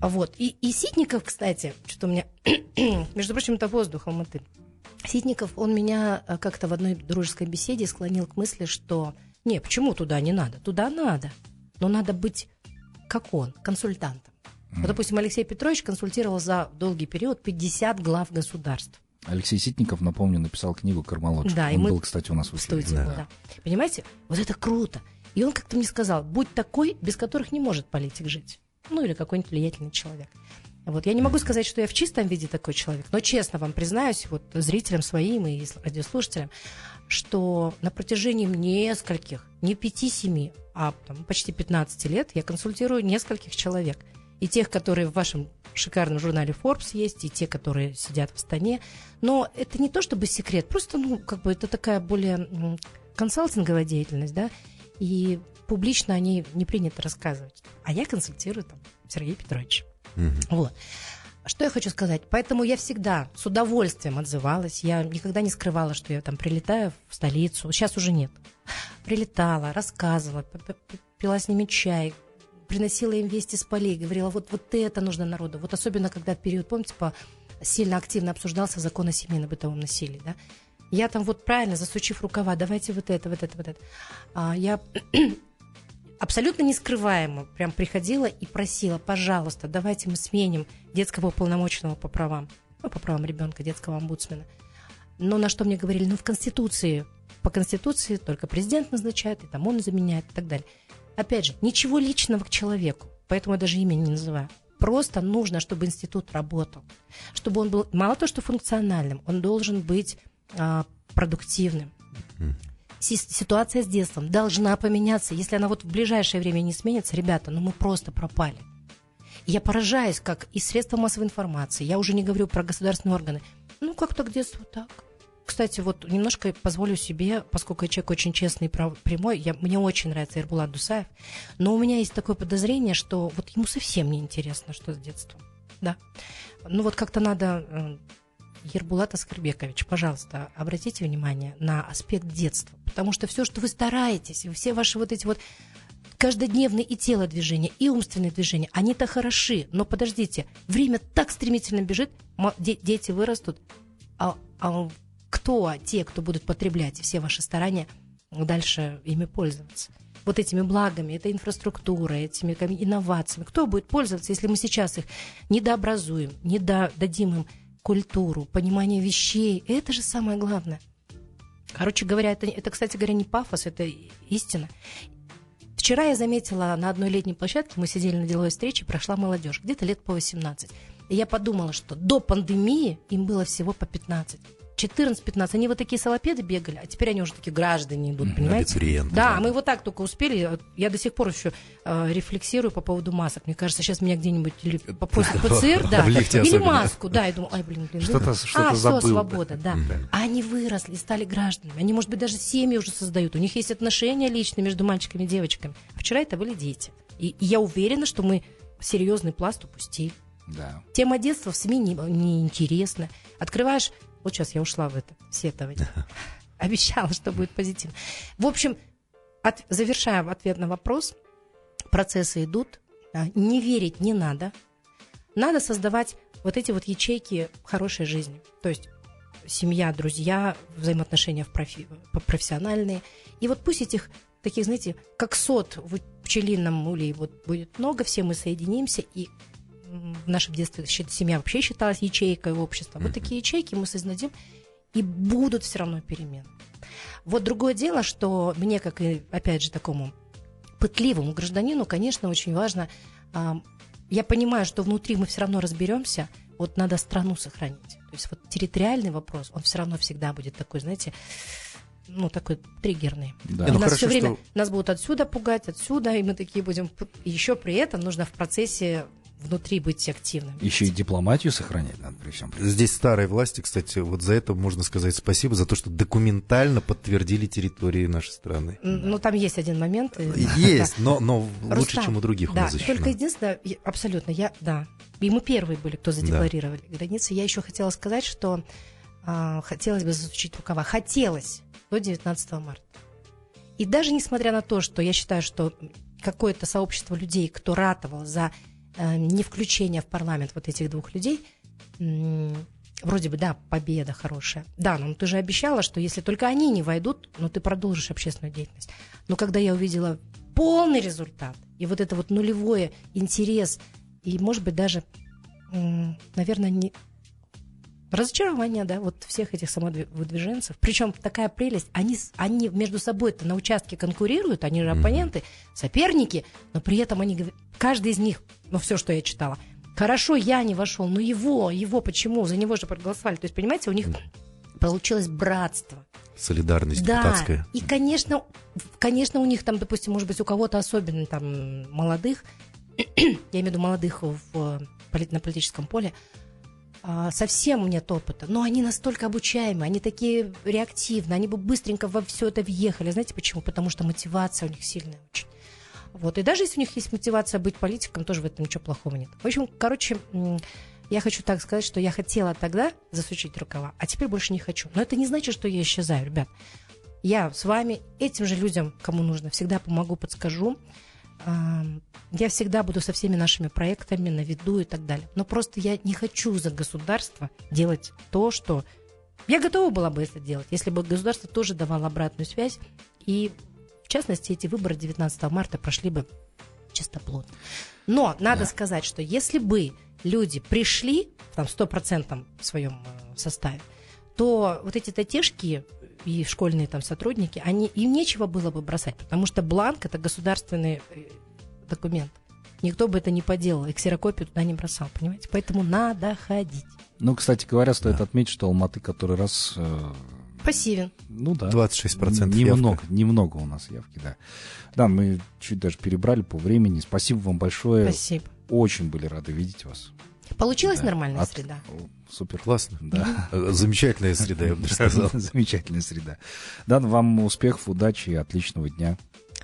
Вот. И, и Ситников, кстати, что у меня, между прочим, это воздухом и ты. Ситников, он меня э, как-то в одной дружеской беседе склонил к мысли, что не, почему туда не надо? Туда надо. Но надо быть, как он, консультантом. Вот, допустим, Алексей Петрович консультировал за долгий период 50 глав государств. Алексей Ситников, напомню, написал книгу «Кармалочка». Да, и Он мы- был, кстати, у нас в эфире. студии. Да. Понимаете? Вот это круто. И он как-то мне сказал, будь такой, без которых не может политик жить. Ну, или какой-нибудь влиятельный человек. Вот. Я не могу сказать, что я в чистом виде такой человек, но честно вам признаюсь, вот зрителям своим и радиослушателям, что на протяжении нескольких, не пяти-семи, а там, почти 15 лет я консультирую нескольких человек. И тех, которые в вашем шикарном журнале Forbes есть, и те, которые сидят в стане. Но это не то чтобы секрет, просто, ну, как бы это такая более консалтинговая деятельность, да, и публично они не принято рассказывать. А я консультирую там Сергея Петровича. Угу. Вот. Что я хочу сказать? Поэтому я всегда с удовольствием отзывалась. Я никогда не скрывала, что я там прилетаю в столицу. Сейчас уже нет. Прилетала, рассказывала, пила с ними чай, приносила им вести с полей, говорила, вот, вот это нужно народу. Вот особенно, когда период, помните, по, сильно активно обсуждался закон о семейно-бытовом насилии, да? Я там вот правильно, засучив рукава, давайте вот это, вот это, вот это. А, я абсолютно нескрываемо прям приходила и просила, пожалуйста, давайте мы сменим детского уполномоченного по правам, ну, по правам ребенка, детского омбудсмена. Но на что мне говорили, ну, в Конституции, по Конституции только президент назначает, и там он заменяет и так далее. Опять же, ничего личного к человеку, поэтому я даже имя не называю. Просто нужно, чтобы институт работал, чтобы он был мало то, что функциональным, он должен быть а, продуктивным ситуация с детством должна поменяться. Если она вот в ближайшее время не сменится, ребята, ну мы просто пропали. я поражаюсь, как и средства массовой информации, я уже не говорю про государственные органы, ну как-то к детству так. Кстати, вот немножко позволю себе, поскольку я человек очень честный и прямой, я, мне очень нравится Ирбулат Дусаев, но у меня есть такое подозрение, что вот ему совсем не интересно, что с детством. Да. Ну вот как-то надо э, Ербулат Аскарбекович, пожалуйста, обратите внимание на аспект детства, потому что все, что вы стараетесь, все ваши вот эти вот каждодневные и телодвижения, и умственные движения, они-то хороши, но подождите, время так стремительно бежит, дети вырастут, а, а кто те, кто будут потреблять все ваши старания, дальше ими пользоваться? вот этими благами, этой инфраструктурой, этими инновациями. Кто будет пользоваться, если мы сейчас их недообразуем, не дадим им культуру, понимание вещей. Это же самое главное. Короче говоря, это, это, кстати говоря, не пафос, это истина. Вчера я заметила на одной летней площадке, мы сидели на деловой встрече, прошла молодежь, где-то лет по 18. И я подумала, что до пандемии им было всего по 15. 14-15, они вот такие салопеды бегали, а теперь они уже такие граждане идут, понимаете? Абитуриенты. Да, мы вот так только успели. Я до сих пор еще э, рефлексирую по поводу масок. Мне кажется, сейчас меня где-нибудь или после ПЦР, да, или маску, да, я думаю, ай, блин, блин. Что-то, что-то а, забыл. все, свобода, да. А они выросли, стали гражданами. Они, может быть, даже семьи уже создают. У них есть отношения личные между мальчиками и девочками. А вчера это были дети. И, и я уверена, что мы серьезный пласт упустили. Да. Тема детства в СМИ неинтересна. Не Открываешь вот сейчас я ушла в это сетование. Обещала, что будет позитивно. В общем, от, завершая ответ на вопрос, процессы идут, не верить не надо. Надо создавать вот эти вот ячейки хорошей жизни. То есть семья, друзья, взаимоотношения в профи, профессиональные. И вот пусть этих таких, знаете, как сот в пчелином улей вот будет много, все мы соединимся и в нашем детстве семья вообще считалась ячейкой общества. Вот такие ячейки мы создадим, и будут все равно перемены. Вот другое дело, что мне, как и, опять же, такому пытливому гражданину, конечно, очень важно. Я понимаю, что внутри мы все равно разберемся, вот надо страну сохранить. То есть вот территориальный вопрос, он все равно всегда будет такой, знаете, ну, такой триггерный. Да. И ну, нас все время, что... нас будут отсюда пугать, отсюда, и мы такие будем... Еще при этом нужно в процессе внутри быть активным. Еще и дипломатию сохранять надо при всем. Здесь старой власти, кстати, вот за это можно сказать спасибо, за то, что документально подтвердили территории нашей страны. Ну, там есть один момент. Есть, но, но лучше, чем у других да, только единственное, абсолютно, я, да, и мы первые были, кто задекларировали да. границы. Я еще хотела сказать, что а, хотелось бы засучить рукава. Хотелось до 19 марта. И даже несмотря на то, что я считаю, что какое-то сообщество людей, кто ратовал за Э, не включение в парламент вот этих двух людей, вроде бы, да, победа хорошая. Да, но ты же обещала, что если только они не войдут, ну, ты продолжишь общественную деятельность. Но когда я увидела полный результат, и вот это вот нулевое интерес, и, может быть, даже, наверное, не, разочарование, да, вот всех этих самовыдвиженцев. Причем такая прелесть, они, они между собой-то на участке конкурируют, они же оппоненты, соперники, но при этом они, каждый из них, ну, все, что я читала, Хорошо, я не вошел, но его, его почему? За него же проголосовали. То есть, понимаете, у них получилось братство. Солидарность Да, депутатская. и, конечно, конечно, у них там, допустим, может быть, у кого-то особенно там молодых, я имею в виду молодых в, на политическом поле, совсем нет опыта, но они настолько обучаемы, они такие реактивные, они бы быстренько во все это въехали. Знаете почему? Потому что мотивация у них сильная очень. Вот. И даже если у них есть мотивация быть политиком, тоже в этом ничего плохого нет. В общем, короче, я хочу так сказать, что я хотела тогда засучить рукава, а теперь больше не хочу. Но это не значит, что я исчезаю, ребят. Я с вами, этим же людям, кому нужно, всегда помогу, подскажу. Я всегда буду со всеми нашими проектами на виду и так далее. Но просто я не хочу за государство делать то, что... Я готова была бы это делать, если бы государство тоже давало обратную связь. И, в частности, эти выборы 19 марта прошли бы чистоплотно. Но надо сказать, что если бы люди пришли там, в 100% в своем э, составе, то вот эти татешки и школьные там сотрудники, они, им нечего было бы бросать, потому что бланк – это государственный э, документ. Никто бы это не поделал, и ксерокопию туда не бросал, понимаете? Поэтому надо ходить. Ну, кстати говоря, стоит отметить, что Алматы который раз... э, Пассивен. Ну да. 26% Немного, явка. немного у нас явки, да. Да, мы чуть даже перебрали по времени. Спасибо вам большое. Спасибо. Очень были рады видеть вас. Получилась Да. нормальная От- среда? Супер. Классно. Да. Замечательная среда, я бы даже сказал. Замечательная среда. Дан, вам успехов, удачи и отличного дня.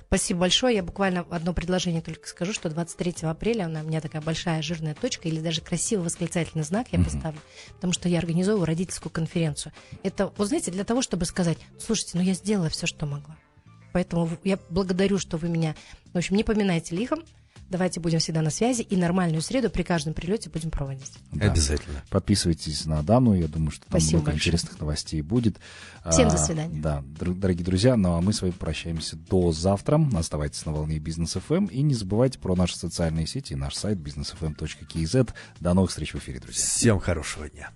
Спасибо большое. Я буквально одно предложение только скажу, что 23 апреля у меня такая большая жирная точка или даже красивый восклицательный знак я поставлю, потому что я организовываю родительскую конференцию. Это, вот знаете, для того, чтобы сказать, слушайте, ну я сделала все, что могла. Поэтому я благодарю, что вы меня, в общем, не поминайте лихом. Давайте будем всегда на связи и нормальную среду при каждом прилете будем проводить. Да. Обязательно. Подписывайтесь на Дану, я думаю, что там Спасибо много большое. интересных новостей будет. Всем А, до свидания. Да, дор- дорогие друзья, ну а мы с вами прощаемся до завтра. Оставайтесь на волне Бизнес ФМ и не забывайте про наши социальные сети и наш сайт businessfm.kz. До новых встреч в эфире, друзья. Всем хорошего дня.